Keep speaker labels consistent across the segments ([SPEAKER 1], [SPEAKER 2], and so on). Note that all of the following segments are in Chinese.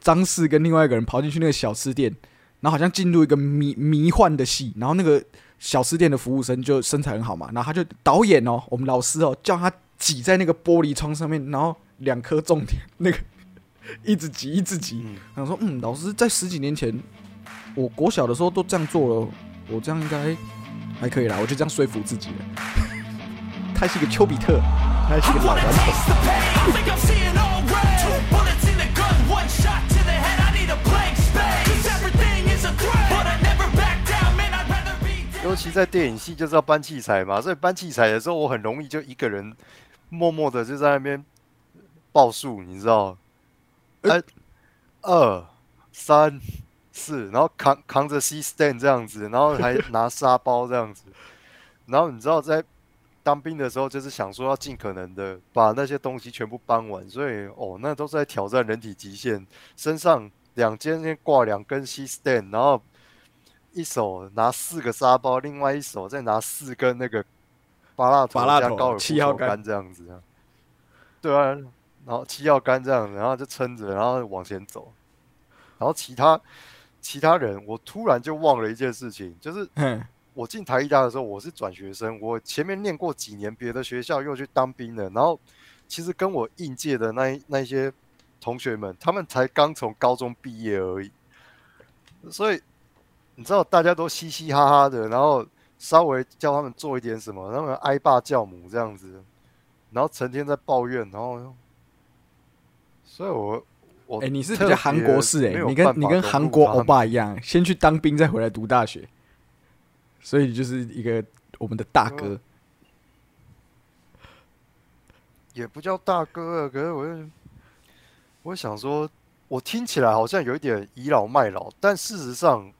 [SPEAKER 1] 张氏跟另外一个人跑进去那个小吃店，然后好像进入一个迷迷幻的戏，然后那个小吃店的服务生就身材很好嘛，然后他就导演哦，我们老师哦，叫他挤在那个玻璃窗上面，然后两颗重点那个一直挤一直挤，
[SPEAKER 2] 嗯，
[SPEAKER 1] 然后说嗯，老师在十几年前，我国小的时候都这样做了，我这样应该还可以啦，我就这样说服自己了。他是一个丘比特，他是个老顽童。
[SPEAKER 2] 尤其在电影系就是要搬器材嘛，所以搬器材的时候，我很容易就一个人默默的就在那边报数，你知道？
[SPEAKER 1] 呃
[SPEAKER 2] 哎，二三四，然后扛扛着 C stand 这样子，然后还拿沙包这样子，然后你知道在当兵的时候，就是想说要尽可能的把那些东西全部搬完，所以哦，那都是在挑战人体极限。身上两肩先挂两根 C stand，然后一手拿四个沙包，另外一手再拿四根那个拔拉头
[SPEAKER 1] 拔蜡头
[SPEAKER 2] 加高尔夫球
[SPEAKER 1] 杆
[SPEAKER 2] 杆这样子啊。对啊，然后七号杆这样子，然后就撑着，然后往前走。然后其他其他人，我突然就忘了一件事情，就是
[SPEAKER 1] 嗯，
[SPEAKER 2] 我进台艺大的时候，我是转学生，我前面念过几年别的学校，又去当兵了。然后其实跟我应届的那一那些同学们，他们才刚从高中毕业而已，所以你知道大家都嘻嘻哈哈的，然后稍微叫他们做一点什么，他们挨爸叫母这样子，然后成天在抱怨，然后，所以我我
[SPEAKER 1] 哎、你是比
[SPEAKER 2] 特
[SPEAKER 1] 较韩国式哎、你跟你跟韩国欧巴一样，先去当兵再回来读大学，所以就是一个我们的大哥。
[SPEAKER 2] 也不叫大哥啊，可是我就我想说，我听起来好像有一点倚老卖老，但事实上，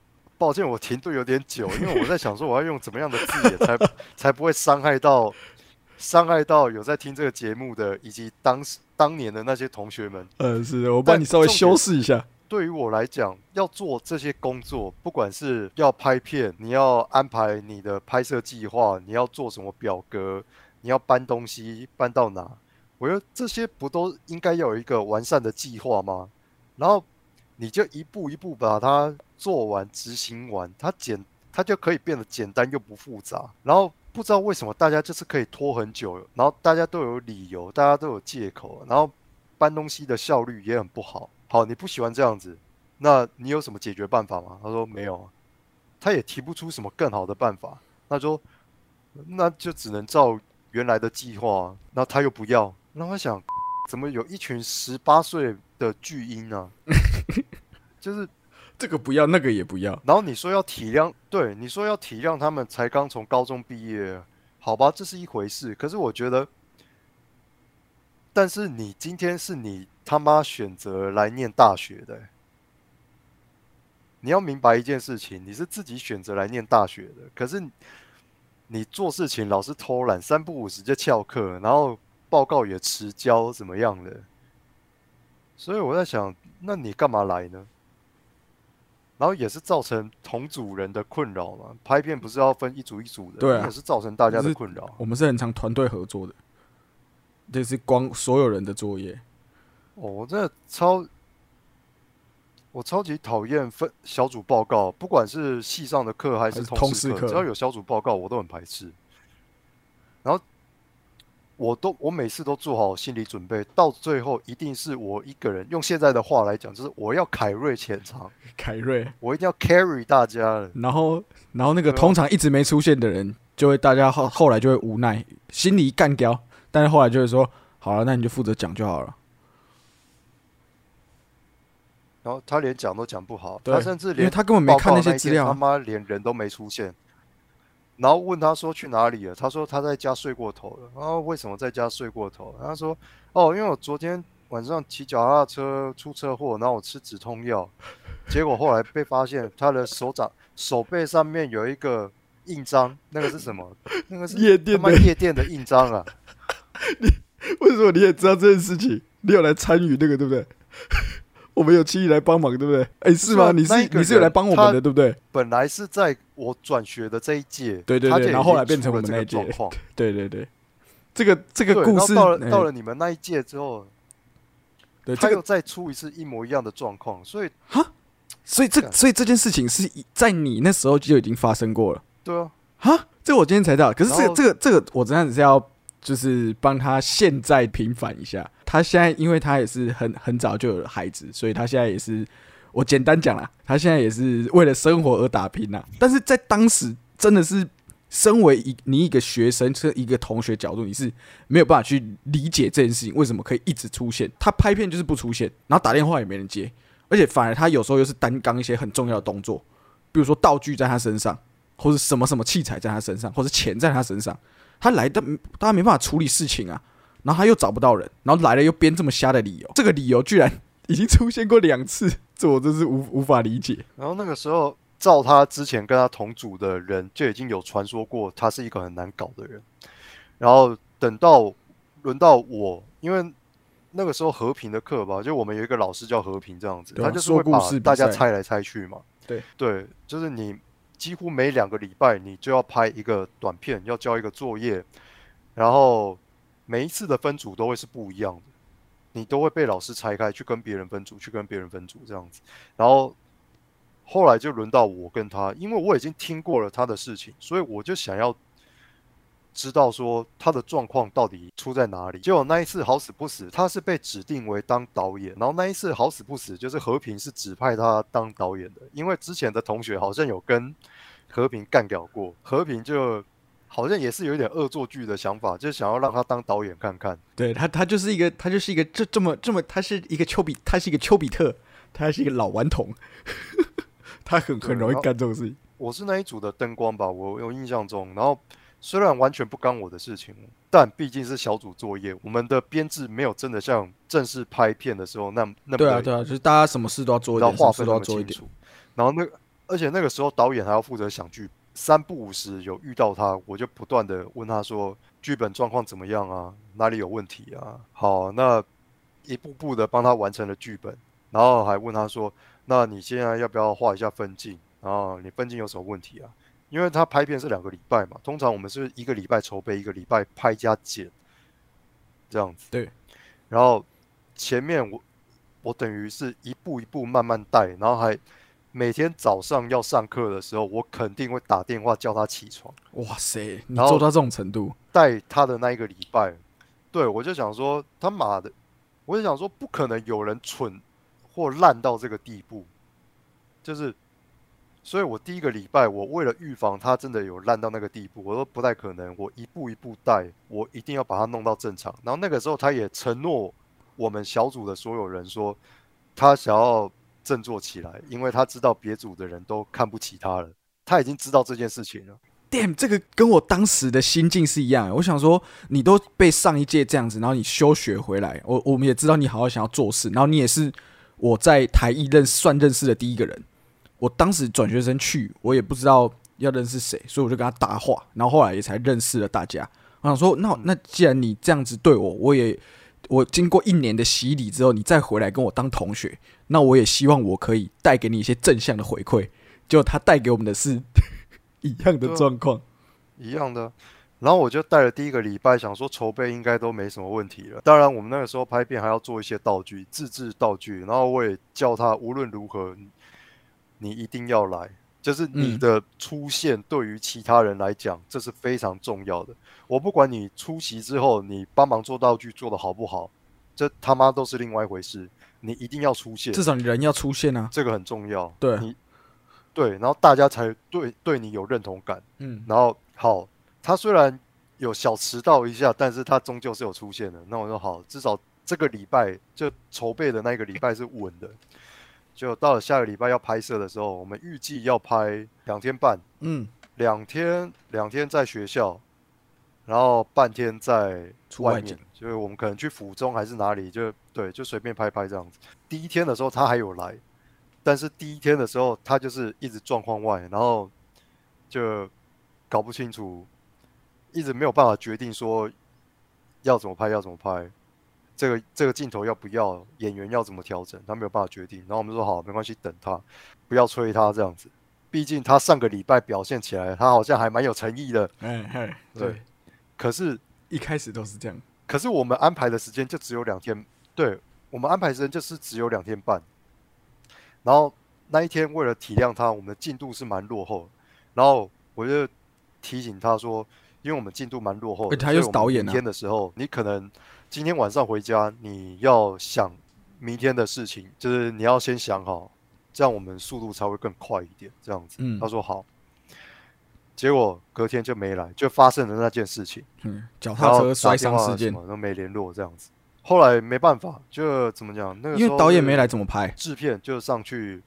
[SPEAKER 2] 抱歉，我停顿有点久，因为我在想说我要用怎么样的字眼才 才不会伤害到伤害到有在听这个节目的以及当时当年的那些同学们。
[SPEAKER 1] 嗯，是的，我帮你稍微修饰一下。
[SPEAKER 2] 对于我来讲，要做这些工作，不管是要拍片，你要安排你的拍摄计划，你要做什么表格，你要搬东西搬到哪，我觉得这些不都应该要有一个完善的计划吗？然后你就一步一步把它做完、执行完，它简它就可以变得简单又不复杂。然后不知道为什么大家就是可以拖很久，然后大家都有理由，大家都有借口，然后搬东西的效率也很不好。好，你不喜欢这样子，那你有什么解决办法吗？他说没有，他也提不出什么更好的办法。他说那就只能照原来的计划，那他又不要。那我想，怎么有一群十八岁的巨婴呢、就是，
[SPEAKER 1] 这个不要，那个也不要。
[SPEAKER 2] 然后你说要体谅，对，你说要体谅他们才刚从高中毕业，好吧，这是一回事。可是我觉得，但是你今天是你他妈选择来念大学的、你要明白一件事情，你是自己选择来念大学的，可是你做事情老是偷懒，三不五时就翘课，然后报告也迟交，怎么样的？所以我在想，那你干嘛来呢？然后也是造成同组人的困扰嘛。拍片不是要分一组一组的，
[SPEAKER 1] 对啊
[SPEAKER 2] 也是造成大家的困扰。
[SPEAKER 1] 我们是很常团队合作的，这是光所有人的作业。
[SPEAKER 2] 哦，我真的超，我超级讨厌分小组报告，不管是系上的课还是
[SPEAKER 1] 通
[SPEAKER 2] 识
[SPEAKER 1] 课
[SPEAKER 2] 只要有小组报告，我都很排斥。然后我都我每次都做好心理准备，到最后一定是我一个人。用现在的话来讲，就是我要凯瑞前场，
[SPEAKER 1] 凯瑞，
[SPEAKER 2] 我一定要 carry 大家了。
[SPEAKER 1] 然后然后那个通常一直没出现的人，就会大家后后来就会无奈，心里干掉，但是后来就会说，好了，那你就负责讲就好了。
[SPEAKER 2] 然后他连讲都讲不好，他甚至连
[SPEAKER 1] 因为他根本没看那些资料
[SPEAKER 2] 他妈连人都没出现。然后问他说去哪里了，他说他在家睡过头了。然后为什么在家睡过头？他说哦，因为我昨天晚上骑脚踏车出车祸，然后我吃止痛药，结果后来被发现他的手掌手背上面有一个印章，那个是什么？那个是
[SPEAKER 1] 夜店的
[SPEAKER 2] 夜店的印章啊！
[SPEAKER 1] 你 为什么你也知道这件事情？你有来参与那个对不对？我们有七一来帮忙对不对？哎，是吗？你
[SPEAKER 2] 是
[SPEAKER 1] 你是有来帮我们的对不对？
[SPEAKER 2] 本来是在我转学的这一届，
[SPEAKER 1] 对对对然后后来变成我们那一届。对对对，这个这个，故事
[SPEAKER 2] 到了
[SPEAKER 1] 哎
[SPEAKER 2] 到了你们那一届之后，他又再出一次一模一样的状况，所以哈
[SPEAKER 1] 所以这所以这件事情是以在你那时候就已经发生过了
[SPEAKER 2] 对啊，
[SPEAKER 1] 哈，这我今天才知道。可是这个这个这个，我真的是要就是帮他现在平反一下。他现在因为他也是很很早就有了孩子，所以他现在也是我简单讲啦，他现在也是为了生活而打拼呐。但是在当时真的是。身为一你一个学生，是一个同学角度，你是没有办法去理解这件事情为什么可以一直出现。他拍片就是不出现，然后打电话也没人接，而且反而他有时候又是担纲一些很重要的动作，比如说道具在他身上，或者什么什么器材在他身上，或者钱在他身上，他来的他没办法处理事情啊，然后他又找不到人，然后来了又编这么瞎的理由，这个理由居然已经出现过两次，这我真是无无法理解。
[SPEAKER 2] 然后那个时候，照他之前跟他同组的人就已经有传说过，他是一个很难搞的人。然后等到轮到我，因为那个时候和平的课吧，就我们有一个老师叫和平这样子，
[SPEAKER 1] 啊
[SPEAKER 2] 他就是会把
[SPEAKER 1] 说故事
[SPEAKER 2] 大家猜来猜去嘛。
[SPEAKER 1] 对
[SPEAKER 2] 对，就是你几乎每两个礼拜你就要拍一个短片，要交一个作业，然后每一次的分组都会是不一样的，你都会被老师拆开去跟别人分组，去跟别人分组这样子。然后后来就轮到我跟他，因为我已经听过了他的事情，所以我就想要知道说他的状况到底出在哪里。结果那一次好死不死，他是被指定为当导演，然后那一次好死不死就是和平是指派他当导演的，因为之前的同学好像有跟和平干掉过，和平就好像也是有一点恶作剧的想法，就想要让他当导演看看。
[SPEAKER 1] 对他，他就是一个，他就是一个这这么这么，他是一个丘比，他是一个丘比特，他还是一个老顽童，他很很容易干这种事情。
[SPEAKER 2] 我是那一组的灯光吧，我有印象中。然后虽然完全不干我的事情，但毕竟是小组作业，我们的编制没有真的像正式拍片的时候那那么
[SPEAKER 1] 对啊，对啊，就是大家什么事都要做一
[SPEAKER 2] 然
[SPEAKER 1] 点，什么事
[SPEAKER 2] 后划分那么
[SPEAKER 1] 都要做一点。
[SPEAKER 2] 清楚。然后那个，而且那个时候导演还要负责想剧，三不五时有遇到他，我就不断的问他说剧本状况怎么样啊，哪里有问题啊？好，那一步步的帮他完成了剧本，然后还问他说，那你现在要不要画一下分镜？然后你分镜有什么问题啊？因为他拍片是两个礼拜嘛，通常我们是一个礼拜筹备，一个礼拜拍加剪，这样子。
[SPEAKER 1] 对。
[SPEAKER 2] 然后前面我我等于是一步一步慢慢带，然后还每天早上要上课的时候，我肯定会打电话叫他起床，
[SPEAKER 1] 哇塞，你
[SPEAKER 2] 然后
[SPEAKER 1] 做到这种程度，
[SPEAKER 2] 带他的那一个礼拜。对我就想说他妈的，我就想说不可能有人蠢或烂到这个地步，就是。所以我第一个礼拜，我为了预防他真的有烂到那个地步，我说不太可能，我一步一步带，我一定要把他弄到正常。然后那个时候，他也承诺我们小组的所有人说，他想要振作起来，因为他知道别组的人都看不起他了，他已经知道这件事情了。
[SPEAKER 1] damn，这个跟我当时的心境是一样的。我想说，你都被上一届这样子，然后你休学回来，我我们也知道你好好想要做事，然后你也是我在台艺认算认识的第一个人。我当时转学生去，我也不知道要认识谁，所以我就跟他搭话，然后后来也才认识了大家。我想说，那那既然你这样子对我，我也我经过一年的洗礼之后，你再回来跟我当同学，那我也希望我可以带给你一些正向的回馈。就他带给我们的是 一样的状况。
[SPEAKER 2] 一样的。然后我就带了第一个礼拜，想说筹备应该都没什么问题了。当然，我们那个时候拍片还要做一些道具，自制道具。然后我也叫他无论如何，你一定要来，就是你
[SPEAKER 1] 嗯
[SPEAKER 2] 的出现对于其他人来讲，这是非常重要的。我不管你出席之后，你帮忙做道具做的好不好，这他妈都是另外一回事。你一定要出现，
[SPEAKER 1] 至少你人要出现啊。
[SPEAKER 2] 这个很重要。
[SPEAKER 1] 对
[SPEAKER 2] 你对，然后大家才对对你有认同感。
[SPEAKER 1] 嗯，
[SPEAKER 2] 然后好，他虽然有小迟到一下，但是他终究是有出现的。那我说好，至少这个礼拜就筹备的那个礼拜是稳的。就到了下个礼拜要拍摄的时候，我们预计要拍两天半，
[SPEAKER 1] 嗯，
[SPEAKER 2] 两天两天在学校，然后半天在外面就是我们可能去府中还是哪里，就对，就随便拍拍这样子。第一天的时候他还有来，但是第一天的时候他就是一直状况外，然后就搞不清楚，一直没有办法决定说要怎么拍，要怎么拍。这个这个镜头要不要，演员要怎么调整，他没有办法决定。然后我们说好，没关系，等他，不要催他这样子。毕竟他上个礼拜表现起来，他好像还蛮有诚意的。
[SPEAKER 1] 哎哎，
[SPEAKER 2] 对
[SPEAKER 1] 对，
[SPEAKER 2] 可是
[SPEAKER 1] 一开始都是这样。
[SPEAKER 2] 可是我们安排的时间就只有两天，对我们安排时间就是只有两天半，然后那一天为了体谅他，我们的进度是蛮落后的，然后我就提醒他说，因为我们进度蛮落后的，
[SPEAKER 1] 他又是导演啊
[SPEAKER 2] 明天的时候，你可能今天晚上回家，你要想明天的事情，就是你要先想好，这样我们速度才会更快一点。这样子，
[SPEAKER 1] 嗯
[SPEAKER 2] 他说好。结果隔天就没来，就发生了那件事情。
[SPEAKER 1] 嗯，脚踏车摔伤事件
[SPEAKER 2] 什，么都没联络，这样子。后来没办法，就怎么讲？那个
[SPEAKER 1] 因为导演没来怎么拍？
[SPEAKER 2] 制片就上去，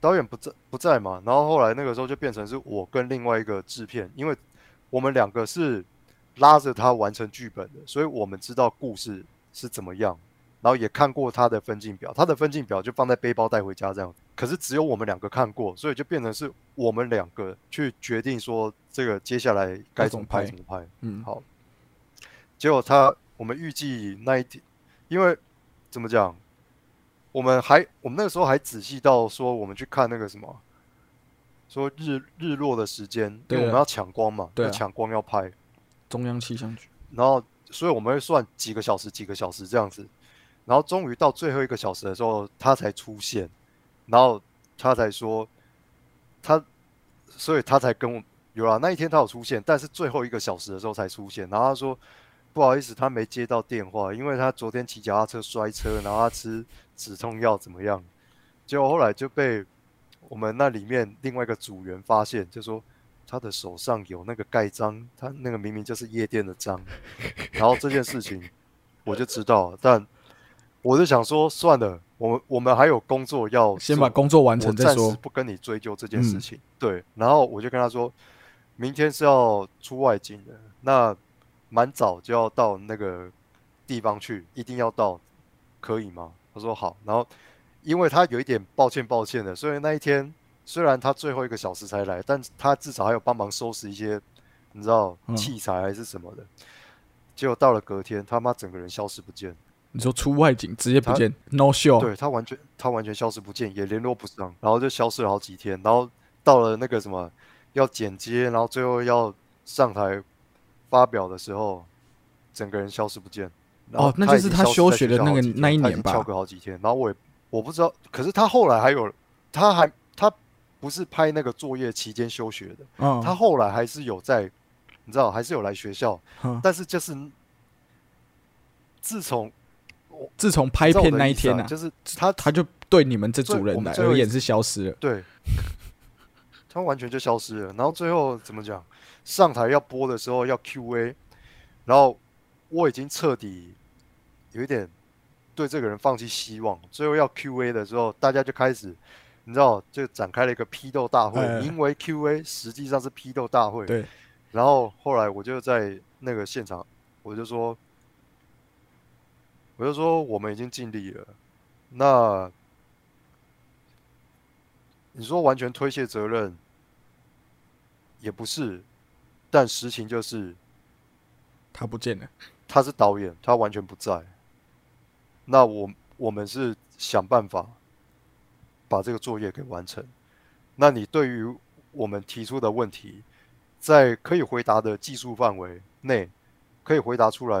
[SPEAKER 2] 导演不在不在嘛，然后后来那个时候就变成是我跟另外一个制片，因为我们两个是拉着他完成剧本的，所以我们知道故事是怎么样，然后也看过他的分镜表，他的分镜表就放在背包带回家这样，可是只有我们两个看过，所以就变成是我们两个去决定说这个接下来该怎么拍怎么拍。
[SPEAKER 1] 嗯，
[SPEAKER 2] 好，结果他我们预计那一天，因为怎么讲，我们还我们那个时候还仔细到说我们去看那个什么，说日日落的时间，因
[SPEAKER 1] 对
[SPEAKER 2] 我们要抢光嘛，要抢光要拍，
[SPEAKER 1] 中央气象局，
[SPEAKER 2] 然后所以我们会算几个小时几个小时这样子，然后终于到最后一个小时的时候，他才出现，然后他才说他，所以他才跟我有啦，那一天他有出现，但是最后一个小时的时候才出现，然后他说不好意思，他没接到电话，因为他昨天骑脚踏车摔车，然后他吃止痛药怎么样，结果后来就被我们那里面另外一个组员发现，就说。他的手上有那个盖章，他那个明明就是夜店的章，然后这件事情我就知道，但我就想说，算了，我们我们还有工作要
[SPEAKER 1] 先把工作完成再说
[SPEAKER 2] 暂时。不跟你追究这件事
[SPEAKER 1] 嗯
[SPEAKER 2] 情。对，然后我就跟他说，明天是要出外景的，那蛮早就要到那个地方去，一定要到，可以吗？他说好，然后因为他有一点抱歉抱歉的，所以那一天虽然他最后一个小时才来，但他至少还有帮忙收拾一些，你知道
[SPEAKER 1] 嗯
[SPEAKER 2] 器材还是什么的。结果到了隔天，他妈整个人消失不见。
[SPEAKER 1] 你说出外景直接不见，no show，
[SPEAKER 2] 对他完全他完全消失不见，也联络不上，然后就消失了好几天，然后到了那个什么要剪接，然后最后要上台发表的时候，整个人消失不见。
[SPEAKER 1] 哦那就是他休学的那个那一年吧
[SPEAKER 2] 翘课好几天，然后我也我不知道，可是他后来还有，他还他不是拍那个作业期间休学的，
[SPEAKER 1] 嗯，
[SPEAKER 2] 他后来还是有在，你知道还是有来学校，
[SPEAKER 1] 嗯
[SPEAKER 2] 但是就是自从
[SPEAKER 1] 自从拍片那一天啊，
[SPEAKER 2] 啊就是他
[SPEAKER 1] 他就对你们这
[SPEAKER 2] 最
[SPEAKER 1] 组人
[SPEAKER 2] 我们最后一
[SPEAKER 1] 来而言是消失了。
[SPEAKER 2] 对，他完全就消失了。然后最后怎么讲？上台要播的时候要 Q&A，然后我已经彻底有一点对这个人放弃希望。最后要 Q&A 的时候，大家就开始，你知道，就展开了一个批斗大会，
[SPEAKER 1] 哎
[SPEAKER 2] 名为 Q&A，实际上是批斗大会。
[SPEAKER 1] 对，
[SPEAKER 2] 然后后来我就在那个现场，我就说，我就说我们已经尽力了，那你说完全推卸责任也不是，但实情就是
[SPEAKER 1] 他不见了。
[SPEAKER 2] 他是导演，他完全不在。那我我们是想办法把这个作业给完成。那你对于我们提出的问题，在可以回答的技术范围内，可以回答出来，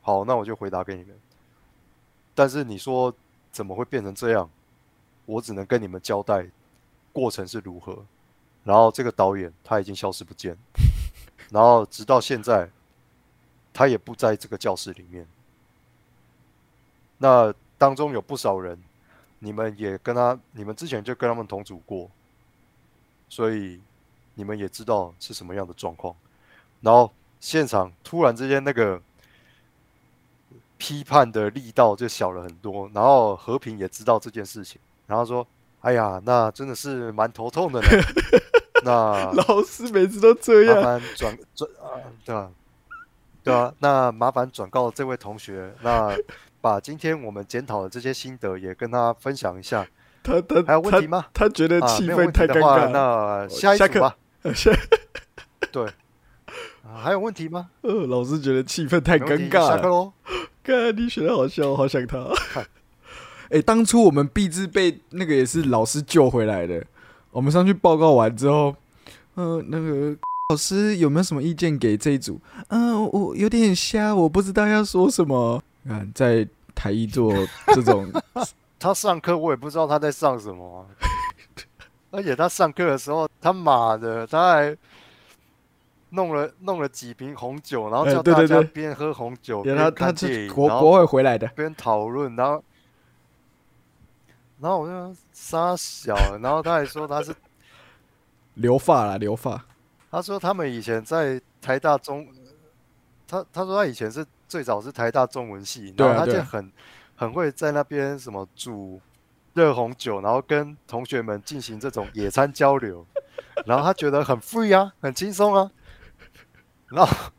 [SPEAKER 2] 好，那我就回答给你们。但是你说怎么会变成这样？我只能跟你们交代过程是如何。然后这个导演他已经消失不见，然后直到现在，他也不在这个教室里面。那当中有不少人，你们也跟他，你们之前就跟他们同组过，所以你们也知道是什么样的状况。然后现场突然之间那个批判的力道就小了很多，然后和平也知道这件事情，然后说：“哎呀，那真的是蛮头痛的呢。那
[SPEAKER 1] 老师每次都这
[SPEAKER 2] 麻
[SPEAKER 1] 样，
[SPEAKER 2] 烦转转啊，对啊，对啊，那麻烦转告这位同学，那把今天我们检讨的这些心得也跟他分享一下。
[SPEAKER 1] 他他
[SPEAKER 2] 还有问题吗？
[SPEAKER 1] 他他觉得
[SPEAKER 2] 啊，
[SPEAKER 1] 气氛太尴，尬了。
[SPEAKER 2] 那下一
[SPEAKER 1] 下课
[SPEAKER 2] 组吧。
[SPEAKER 1] 下
[SPEAKER 2] 对，啊，还有问题吗？
[SPEAKER 1] 呃，老师觉得气氛太尴尬了。
[SPEAKER 2] 下课喽。
[SPEAKER 1] 看你学的好笑，我好想他。哎、当初我们毕志被那个也是老师救回来的。我们上去报告完之后，呃，那个老师有没有什么意见给这一组？嗯、我有点瞎，我不知道要说什么。看，在台一做这种，
[SPEAKER 2] 他上课我也不知道他在上什么啊、而且他上课的时候，他妈的他还弄了弄了几瓶红酒，然后
[SPEAKER 1] 哎
[SPEAKER 2] 叫大家边喝红酒边
[SPEAKER 1] 他他是
[SPEAKER 2] 看电影，然后
[SPEAKER 1] 国国外回来的，
[SPEAKER 2] 边讨论，然后然后我就说傻小，然后他还说他是
[SPEAKER 1] 留发啦，留发。
[SPEAKER 2] 他说他们以前在台大中，他他说他以前是最早是台大中文系，然后他就很很会在那边什么煮热红酒，然后跟同学们进行这种野餐交流，然后他觉得很 free 啊，很轻松啊，然后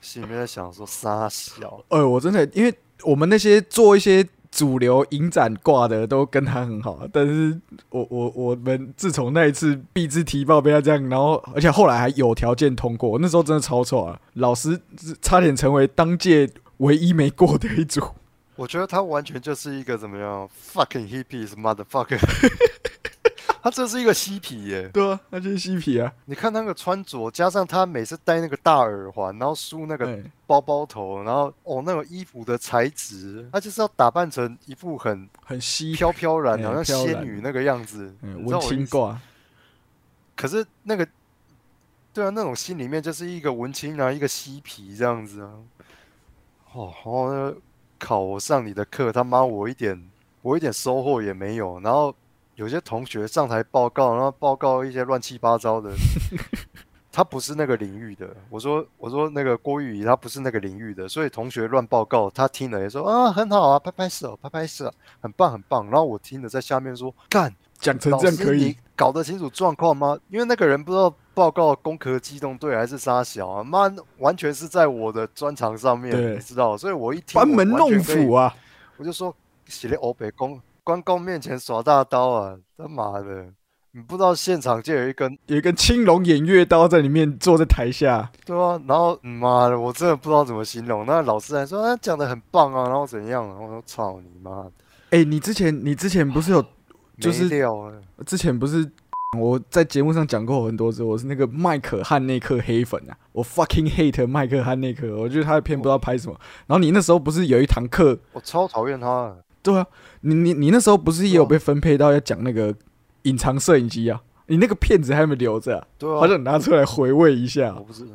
[SPEAKER 2] 心里面在想说傻小，
[SPEAKER 1] 呃，我真的，因为我们那些做一些主流影展挂的都跟他很好，但是我我我们自从那一次毕之提报被他这样，然后而且后来还有条件通过，那时候真的超错啊，老师差点成为当届唯一没过的一组。
[SPEAKER 2] 我觉得他完全就是一个怎么样 fucking hippies motherfucker，他这是一个嬉皮耶。
[SPEAKER 1] 对啊，那就是嬉皮啊，
[SPEAKER 2] 你看那个穿着，加上他每次戴那个大耳环，然后梳那个包包头，然后哦那种衣服的材质，他就是要打扮成一副很
[SPEAKER 1] 很嬉，
[SPEAKER 2] 飘飘然，
[SPEAKER 1] 哎
[SPEAKER 2] 好像仙女那个样子，
[SPEAKER 1] 文？青挂，
[SPEAKER 2] 可是那个，对啊，那种心里面就是一个文青啊，一个嬉皮这样子啊。哦，然后呢，考我上你的课，他妈我一点我一点收获也没有，然后有些同学上台报告，然后报告一些乱七八糟的。他不是那个领域的，我说我说那个郭玉仪他不是那个领域的，所以同学乱报告，他听了也说啊很好啊，拍拍手，拍拍手，很棒很棒。然后我听了在下面说干，
[SPEAKER 1] 讲成这样可以
[SPEAKER 2] 你，搞得清楚状况吗？因为那个人不知道报告攻壳机动队还是沙小啊，妈完全是在我的专长上面，
[SPEAKER 1] 对
[SPEAKER 2] 你知道，所以我一听
[SPEAKER 1] 班门弄斧啊！
[SPEAKER 2] 我就说写了欧北公关公面前耍大刀啊，他妈的！你不知道现场就有一根
[SPEAKER 1] 有一根青龙偃月刀在里面坐在台下，
[SPEAKER 2] 对啊，然后嗯妈的，我真的不知道怎么形容。那老师还说他讲的很棒啊，然后怎样？然后我说操你妈的，
[SPEAKER 1] 哎、你之前你之前不是有 就是！之前不是我在节目上讲过很多次，我是那个麦克汉内克黑粉啊，我 fucking hate 麦克汉内克，我觉得他的片不知道拍什么。然后你那时候不是有一堂课，
[SPEAKER 2] 我超讨厌他的。
[SPEAKER 1] 对啊，你你你那时候不是也有被分配到要讲那个隐藏摄影机啊？你那个片子还没留着啊？
[SPEAKER 2] 对啊，
[SPEAKER 1] 好想拿出来回味一下
[SPEAKER 2] 我。不是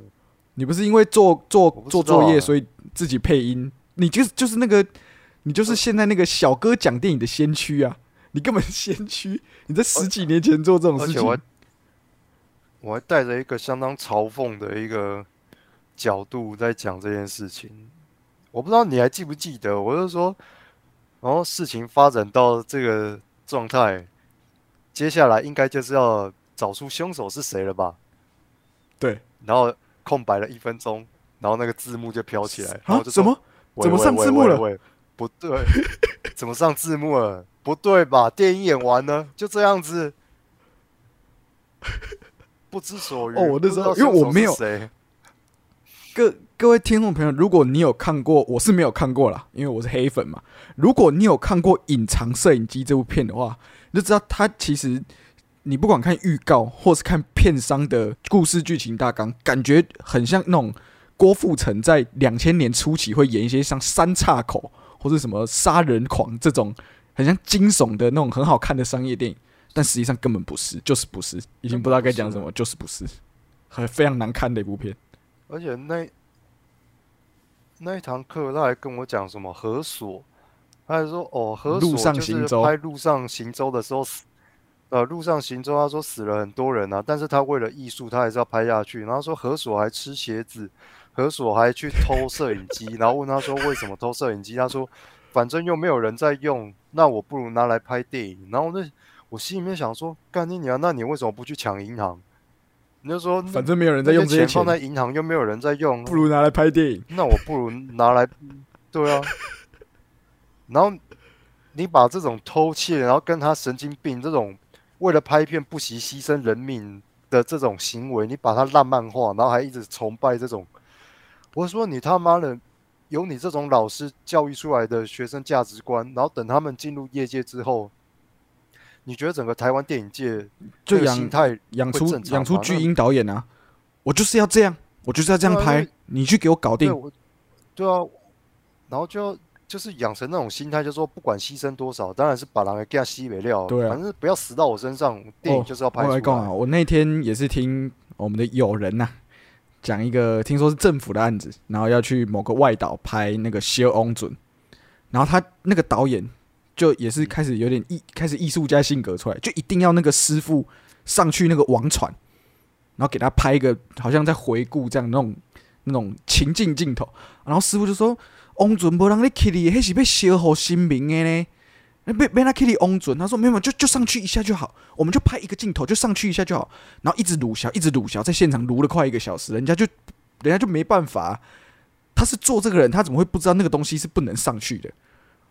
[SPEAKER 1] 你不是因为做做做作业，所以自己配音？你就是就是那个，你就是现在那个小哥讲电影的先驱啊！你根本是先驱，你在十几年前做这种事情
[SPEAKER 2] 我还，我还带着一个相当嘲讽的一个角度在讲这件事情。我不知道你还记不记得，我就说，然后事情发展到这个状态，接下来应该就是要找出凶手是谁了吧？
[SPEAKER 1] 对
[SPEAKER 2] 然后空白了一分钟，然后那个字幕就飘起来，然后
[SPEAKER 1] 啊
[SPEAKER 2] 我？就说
[SPEAKER 1] 什么？怎么上字幕了
[SPEAKER 2] 不对，怎么上字幕了？不对吧？电影演完呢，就这样子，不知所云。
[SPEAKER 1] 哦我那时候因为我没有
[SPEAKER 2] 谁，
[SPEAKER 1] 各各位听众朋友，如果你有看过，我是没有看过啦，因为我是黑粉嘛。如果你有看过《隐藏摄影机》这部片的话，你就知道它其实你不管看预告或是看片商的故事剧情大纲，感觉很像那种郭富城在两千年初期会演一些像《三岔口》或者什么《杀人狂》这种很像惊悚的那种很好看的商业电影，但实际上根本不是，就是不是，已经不知道该讲什么，就是不是，很非常难看的一部片。
[SPEAKER 2] 而且那那一堂课他还跟我讲什么河索，他还说哦河索
[SPEAKER 1] 路上
[SPEAKER 2] 就是
[SPEAKER 1] 行舟。
[SPEAKER 2] 拍路上行舟的时候死，呃路上行舟他说死了很多人啊，但是他为了艺术他还是要拍下去，然后说河索还吃鞋子，河索还去偷摄影机，然后问他说为什么偷摄影机，他说反正又没有人在用，那我不如拿来拍电影，然后那我心里面想说干你娘，那你为什么不去抢银行？你就说
[SPEAKER 1] 反正没有人在用这些钱
[SPEAKER 2] 钱放，在银行，又没有人在用，
[SPEAKER 1] 不如拿来拍电影。
[SPEAKER 2] 那我不如拿来，对啊。然后你把这种偷窃，然后跟他神经病这种为了拍片不惜牺牲人命的这种行为，你把它烂漫化，然后还一直崇拜这种，我说你他妈的有你这种老师教育出来的学生价值观，然后等他们进入业界之后，你觉得整个台湾电影界这个
[SPEAKER 1] 就养
[SPEAKER 2] 心态
[SPEAKER 1] 养出养出巨婴导演啊！我就是要这样，我就是要这样拍
[SPEAKER 2] 啊。
[SPEAKER 1] 你去给我搞定。
[SPEAKER 2] 对我，对啊，然后就就是养成那种心态，就是说不管牺牲多少，当然是把狼给他吸没料，
[SPEAKER 1] 对啊
[SPEAKER 2] 反正不要死到我身上。电影就是要拍出
[SPEAKER 1] 我来讲啊，我那天也是听我们的友人呐、讲一个，听说是政府的案子，然后要去某个外岛拍那个《修翁准》，然后他那个导演就也是开始有点艺，开始艺术家性格出来，就一定要那个师傅上去那个王船，然后给他拍一个好像在回顾这样那种那种情境镜头，然后师傅就说：“翁准无人你去哩，迄是要消耗生命的呢。”那被被他 Kitty 翁准，他说没有，没有就就上去一下就好，我们就拍一个镜头，就上去一下就好，然后一直撸小，一直撸小，在现场撸了快一个小时，人家就人家就没办法啊、他是做这个人，他怎么会不知道那个东西是不能上去的？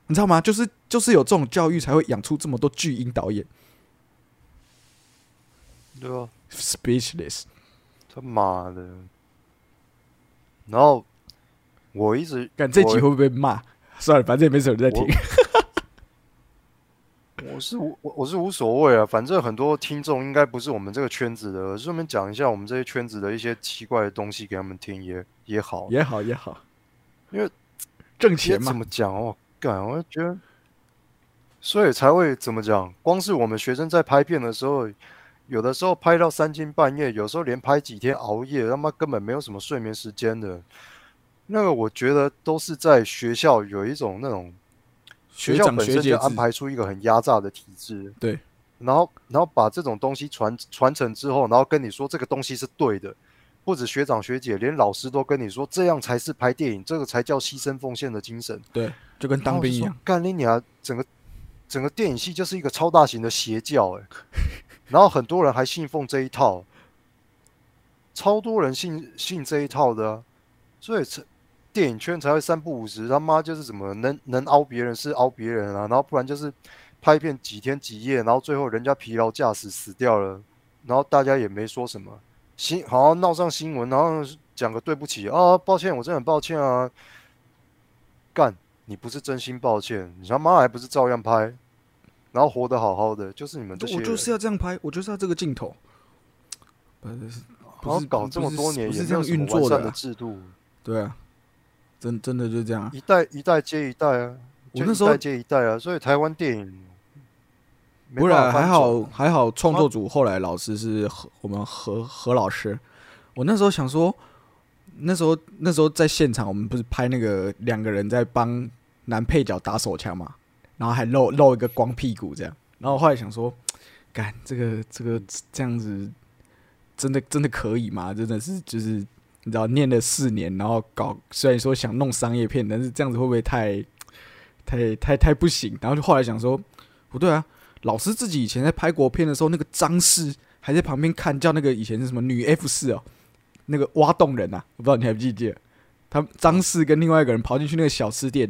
[SPEAKER 1] 你知道吗？就是就是有这种教育，才会养出这么多巨婴导演
[SPEAKER 2] 对啊
[SPEAKER 1] ，，speechless。
[SPEAKER 2] 他妈的！然后我一直
[SPEAKER 1] 干这集会不会被骂？算了，反正也没什么人在听。
[SPEAKER 2] 我是无我我是无所谓啊，反正很多听众应该不是我们这个圈子的，顺便讲一下我们这些圈子的一些奇怪的东西给他们听也也好。
[SPEAKER 1] 也好也好，
[SPEAKER 2] 因为
[SPEAKER 1] 挣钱嘛
[SPEAKER 2] 怎。么讲哦？干，我就觉得，所以才会怎么讲？光是我们学生在拍片的时候，有的时候拍到三更半夜，有时候连拍几天熬夜，他妈根本没有什么睡眠时间的。那个我觉得都是在学校有一种那种学校本身就安，排出一个很压榨的体制，
[SPEAKER 1] 对，
[SPEAKER 2] 然后然后把这种东西传传承之后，然后跟你说这个东西是对的，不止学长学姐，连老师都跟你说这样才是拍电影，这个才叫牺牲奉献的精神。
[SPEAKER 1] 对，就跟当兵一样。，
[SPEAKER 2] 干你娘！整个整个电影系就是一个超大型的邪教哎、然后很多人还信奉这一套，超多人信信这一套的、啊，所以才电影圈才会三不五时，他妈就是怎么能能凹别人是凹别人啊，然后不然就是拍片几天几夜，然后最后人家疲劳驾驶死掉了，然后大家也没说什么，新好像闹上新闻，然后讲个对不起啊，抱歉，我真的很抱歉啊，干。你不是真心抱歉，你他妈还不是照样拍，然后活得好好的，就是你们这些，
[SPEAKER 1] 我就是要这样拍，我就是要这个镜头。不是，不
[SPEAKER 2] 然后
[SPEAKER 1] 是
[SPEAKER 2] 搞这么多年
[SPEAKER 1] 不
[SPEAKER 2] 也
[SPEAKER 1] 是这样运作
[SPEAKER 2] 的。制度，
[SPEAKER 1] 对啊，真真的就这样啊。
[SPEAKER 2] 一代一代接一代啊，
[SPEAKER 1] 我那时候
[SPEAKER 2] 一代接一代啊，所以台湾电影没
[SPEAKER 1] 不然
[SPEAKER 2] 办法翻
[SPEAKER 1] 还好还好，创作组后来老师是何我们何何老师。我那时候想说，那时候那时候在现场，我们不是拍那个两个人在帮男配角打手枪嘛，然后还露露一个光屁股这样。然后我后来想说，干这个这个这样子，真的真的可以吗？真的是就是你知道念了四年，然后搞虽然说想弄商业片，但是这样子会不会太太太太不行？然后就后来想说，不对啊，老师自己以前在拍国片的时候，那个张氏还在旁边看，叫那个以前是什么女 F 四哦，那个挖洞人啊，我不知道你还记不记得？他张氏跟另外一个人跑进去那个小吃店，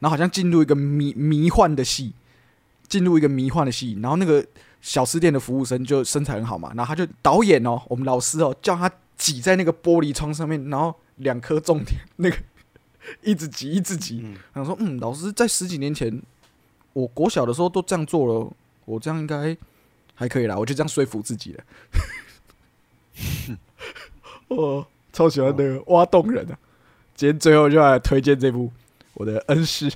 [SPEAKER 1] 然后好像进入一个迷迷幻的戏，进入一个迷幻的戏，然后那个小吃店的服务生就身材很好嘛，然后他就导演哦，我们老师哦，叫他挤在那个玻璃窗上面，然后两颗重点那个一直挤一直挤，
[SPEAKER 2] 嗯，
[SPEAKER 1] 想说，嗯，老师在十几年前，我国小的时候都这样做了，我这样应该还可以啦，我就这样说服自己了。我 超喜欢那个挖洞人啊！今天最后就要来推荐这部我的恩师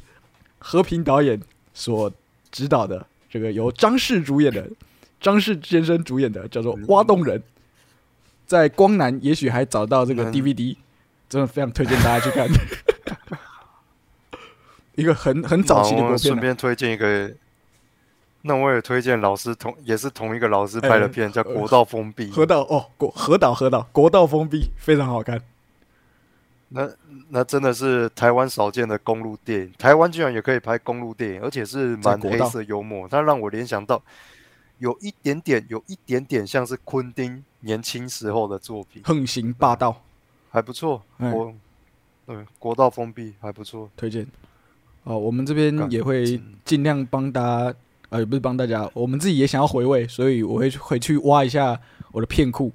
[SPEAKER 1] 和平导演所指导的这个由张氏主演的张氏先生主演的叫做《挖洞人》，在光南也许还找到这个
[SPEAKER 2] 嗯
[SPEAKER 1] DVD，真的非常推荐大家去看。一个很很早期的
[SPEAKER 2] 好我
[SPEAKER 1] 国片啊、
[SPEAKER 2] 顺便推荐一个，那我也推荐老师同也是同一个老师拍的片，叫《国道封闭》。
[SPEAKER 1] 河道哦，国河岛河岛国道封闭非常好看。
[SPEAKER 2] 那那真的是台湾少见的公路电影，台湾居然也可以拍公路电影，而且是蛮黑色幽默，它让我联想到有一点点，有一点点像是昆汀年轻时候的作品，
[SPEAKER 1] 横行霸道
[SPEAKER 2] 还不错。
[SPEAKER 1] 哎
[SPEAKER 2] 国对国道封闭还不错，
[SPEAKER 1] 推荐。哦，我们这边也会
[SPEAKER 2] 嗯
[SPEAKER 1] 尽量帮大家，呃，不是帮大家，我们自己也想要回味，所以我会回去挖一下我的片库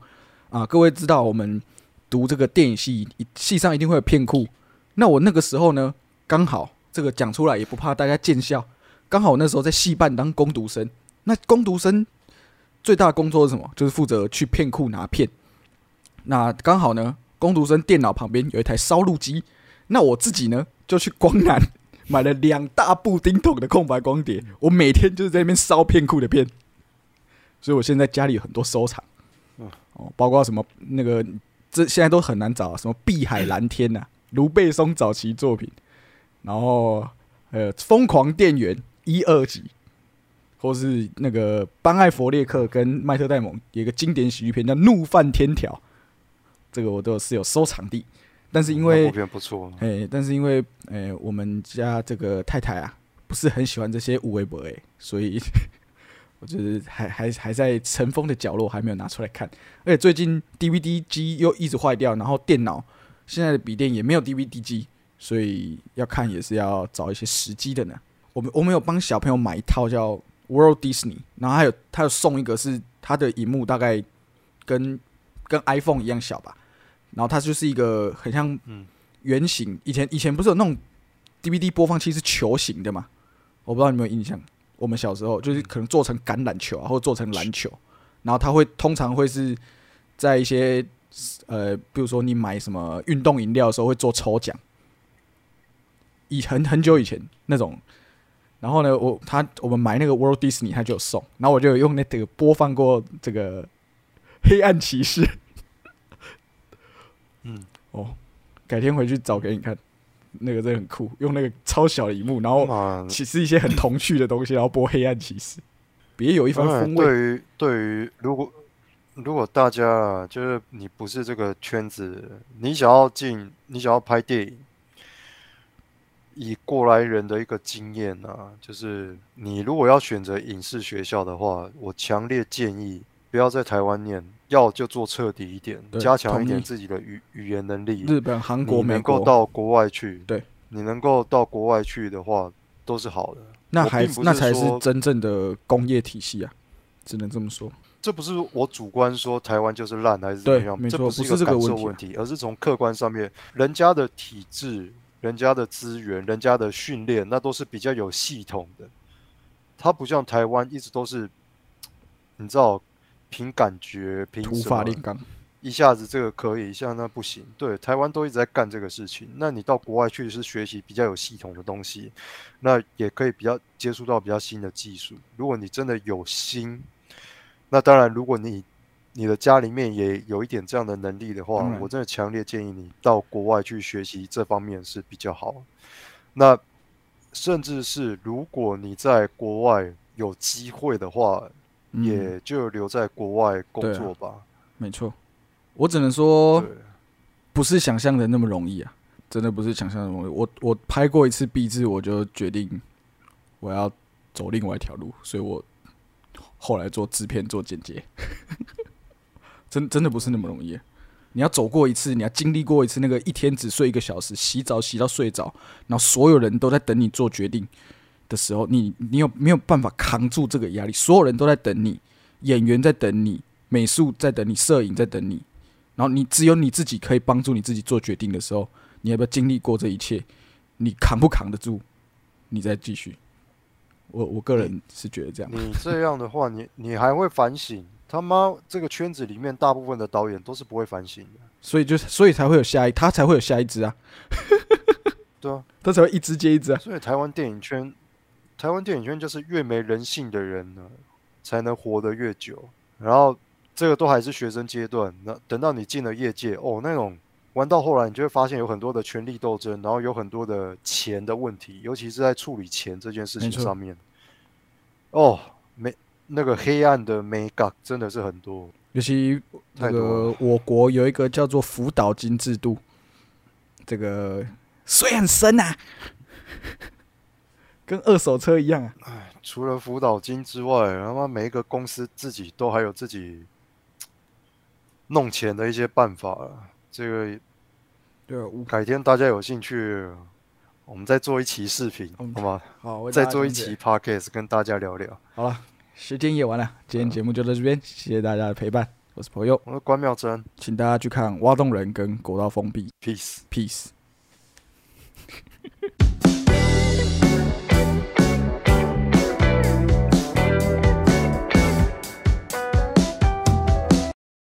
[SPEAKER 1] 啊。各位知道，我们读这个电影系，系上一定会有片库。那我那个时候呢，刚好这个讲出来也不怕大家见笑，刚好那时候在系办当工读生。那工读生最大的工作是什么？就是负责去片库拿片。那刚好呢，工读生电脑旁边有一台烧录机，那我自己呢就去光南买了两大布丁桶的空白光碟，我每天就是在那边烧片库的片，所以我现在家里有很多收藏，哦，包括什么那个这现在都很难找啊，什么碧海蓝天呐、卢贝松早期作品，然后呃疯狂电源一二集，或是那个班艾佛列克跟麦特戴蒙有一个经典喜剧片叫《怒犯天条》，这个我都是有收藏地，但是因为哎，但是因为哎，我们家这个太太啊，不是很喜欢这些无微博哎，所以我就是还还还在尘封的角落，还没有拿出来看。而且最近 DVD 机又一直坏掉，然后电脑现在的笔电也没有 DVD 机，所以要看也是要找一些时机的呢。我们我们有帮小朋友买一套叫 World Disney，然后还有他有送一个是他的荧幕大概跟跟 iPhone 一样小吧，然后它就是一个很像
[SPEAKER 2] 嗯
[SPEAKER 1] 圆形，以前以前不是有那种 DVD 播放器是球形的嘛？我不知道你有没有印象。我们小时候就是可能做成橄榄球啊，或者做成篮球，然后它会通常会是在一些呃，比如说你买什么运动饮料的时候会做抽奖，以很很久以前那种。然后呢，我他我们买那个 World Disney 他就有送，然后我就有用那个播放过这个黑暗骑士。
[SPEAKER 2] 嗯，
[SPEAKER 1] 哦，改天回去找给你看，那个真的很酷，用那个超小的荧幕，然后
[SPEAKER 2] 嘛，
[SPEAKER 1] 其实一些很童趣的东西，然后播黑暗骑士，别有一番风味。
[SPEAKER 2] 对于对于如果如果大家啊，就是你不是这个圈子，你想要进，你想要拍电影，以过来人的一个经验啊，就是你如果要选择影视学校的话，我强烈建议不要在台湾念，要就做彻底一点，加强一点自己的语语言能力。
[SPEAKER 1] 日本、韩国、美国，
[SPEAKER 2] 能够到国外去，
[SPEAKER 1] 对，
[SPEAKER 2] 你能够到国外去的话，都是好的。
[SPEAKER 1] 那还
[SPEAKER 2] 不
[SPEAKER 1] 那才是
[SPEAKER 2] 说
[SPEAKER 1] 真正的工业体系啊，只能这么说。
[SPEAKER 2] 这不是我主观说台湾就是烂还是怎么样，这不是一
[SPEAKER 1] 个
[SPEAKER 2] 感受
[SPEAKER 1] 问题啊
[SPEAKER 2] 问题，而是从客观上面，人家的体制、人家的资源、人家的训练，那都是比较有系统的。它不像台湾一直都是，你知道，凭感觉、凭
[SPEAKER 1] 法炼钢，
[SPEAKER 2] 一下子这个可以，一下那不行。对，台湾都一直在干这个事情。那你到国外去是学习比较有系统的东西，那也可以比较接触到比较新的技术。如果你真的有心，那当然，如果你你的家里面也有一点这样的能力的话我真的强烈建议你到国外去学习这方面是比较好。那甚至是如果你在国外有机会的话，
[SPEAKER 1] 嗯，
[SPEAKER 2] 也就留在国外工作吧。
[SPEAKER 1] 没错。我只能说，不是想象的那么容易啊，真的不是想象的容易。我我拍过一次壁纸，我就决定我要走另外一条路，所以我后来做制片、做剪接，真真的不是那么容易啊。你要走过一次，你要经历过一次那个一天只睡一个小时，洗澡洗到睡着，然后所有人都在等你做决定的时候，你你有没有办法扛住这个压力？所有人都在等你，演员在等你，美术在等你，摄影在等你，然后你只有你自己可以帮助你自己做决定的时候，你要不要经历过这一切？你扛不扛得住？你再继续。我我个人是觉得这样，
[SPEAKER 2] 你这样的话，你你还会反省？他妈，这个圈子里面大部分的导演都是不会反省的，
[SPEAKER 1] 所以就所以才会有下一，他才会有下一支啊，
[SPEAKER 2] 对啊。
[SPEAKER 1] 他才会一支接一支啊。
[SPEAKER 2] 所以台湾电影圈，台湾电影圈就是越没人性的人呢，才能活得越久。然后这个都还是学生阶段，那等到你进了业界，哦，那种玩到后来，你就会发现有很多的权力斗争，然后有很多的钱的问题，尤其是在处理钱这件事情上面。哦，没那个黑暗的美感真的是很多。
[SPEAKER 1] 尤其那个我国有一个叫做辅导金制度，这个水很深啊，跟二手车一样啊。
[SPEAKER 2] 除了辅导金之外，他妈每一个公司自己都还有自己弄钱的一些办法了。这个
[SPEAKER 1] 对
[SPEAKER 2] 改天大家有兴趣，我们再做一期视频，
[SPEAKER 1] 嗯
[SPEAKER 2] 好吗？
[SPEAKER 1] 好，我
[SPEAKER 2] 再做一期。podcast 跟大家聊聊。
[SPEAKER 1] 好了，时间也完了，今天节目就到这边，谢谢大家的陪伴，我是朋友，
[SPEAKER 2] 我是关妙珍
[SPEAKER 1] 请大家去看《挖洞人》跟《国道封闭》
[SPEAKER 2] ，peace。
[SPEAKER 1] ，peace。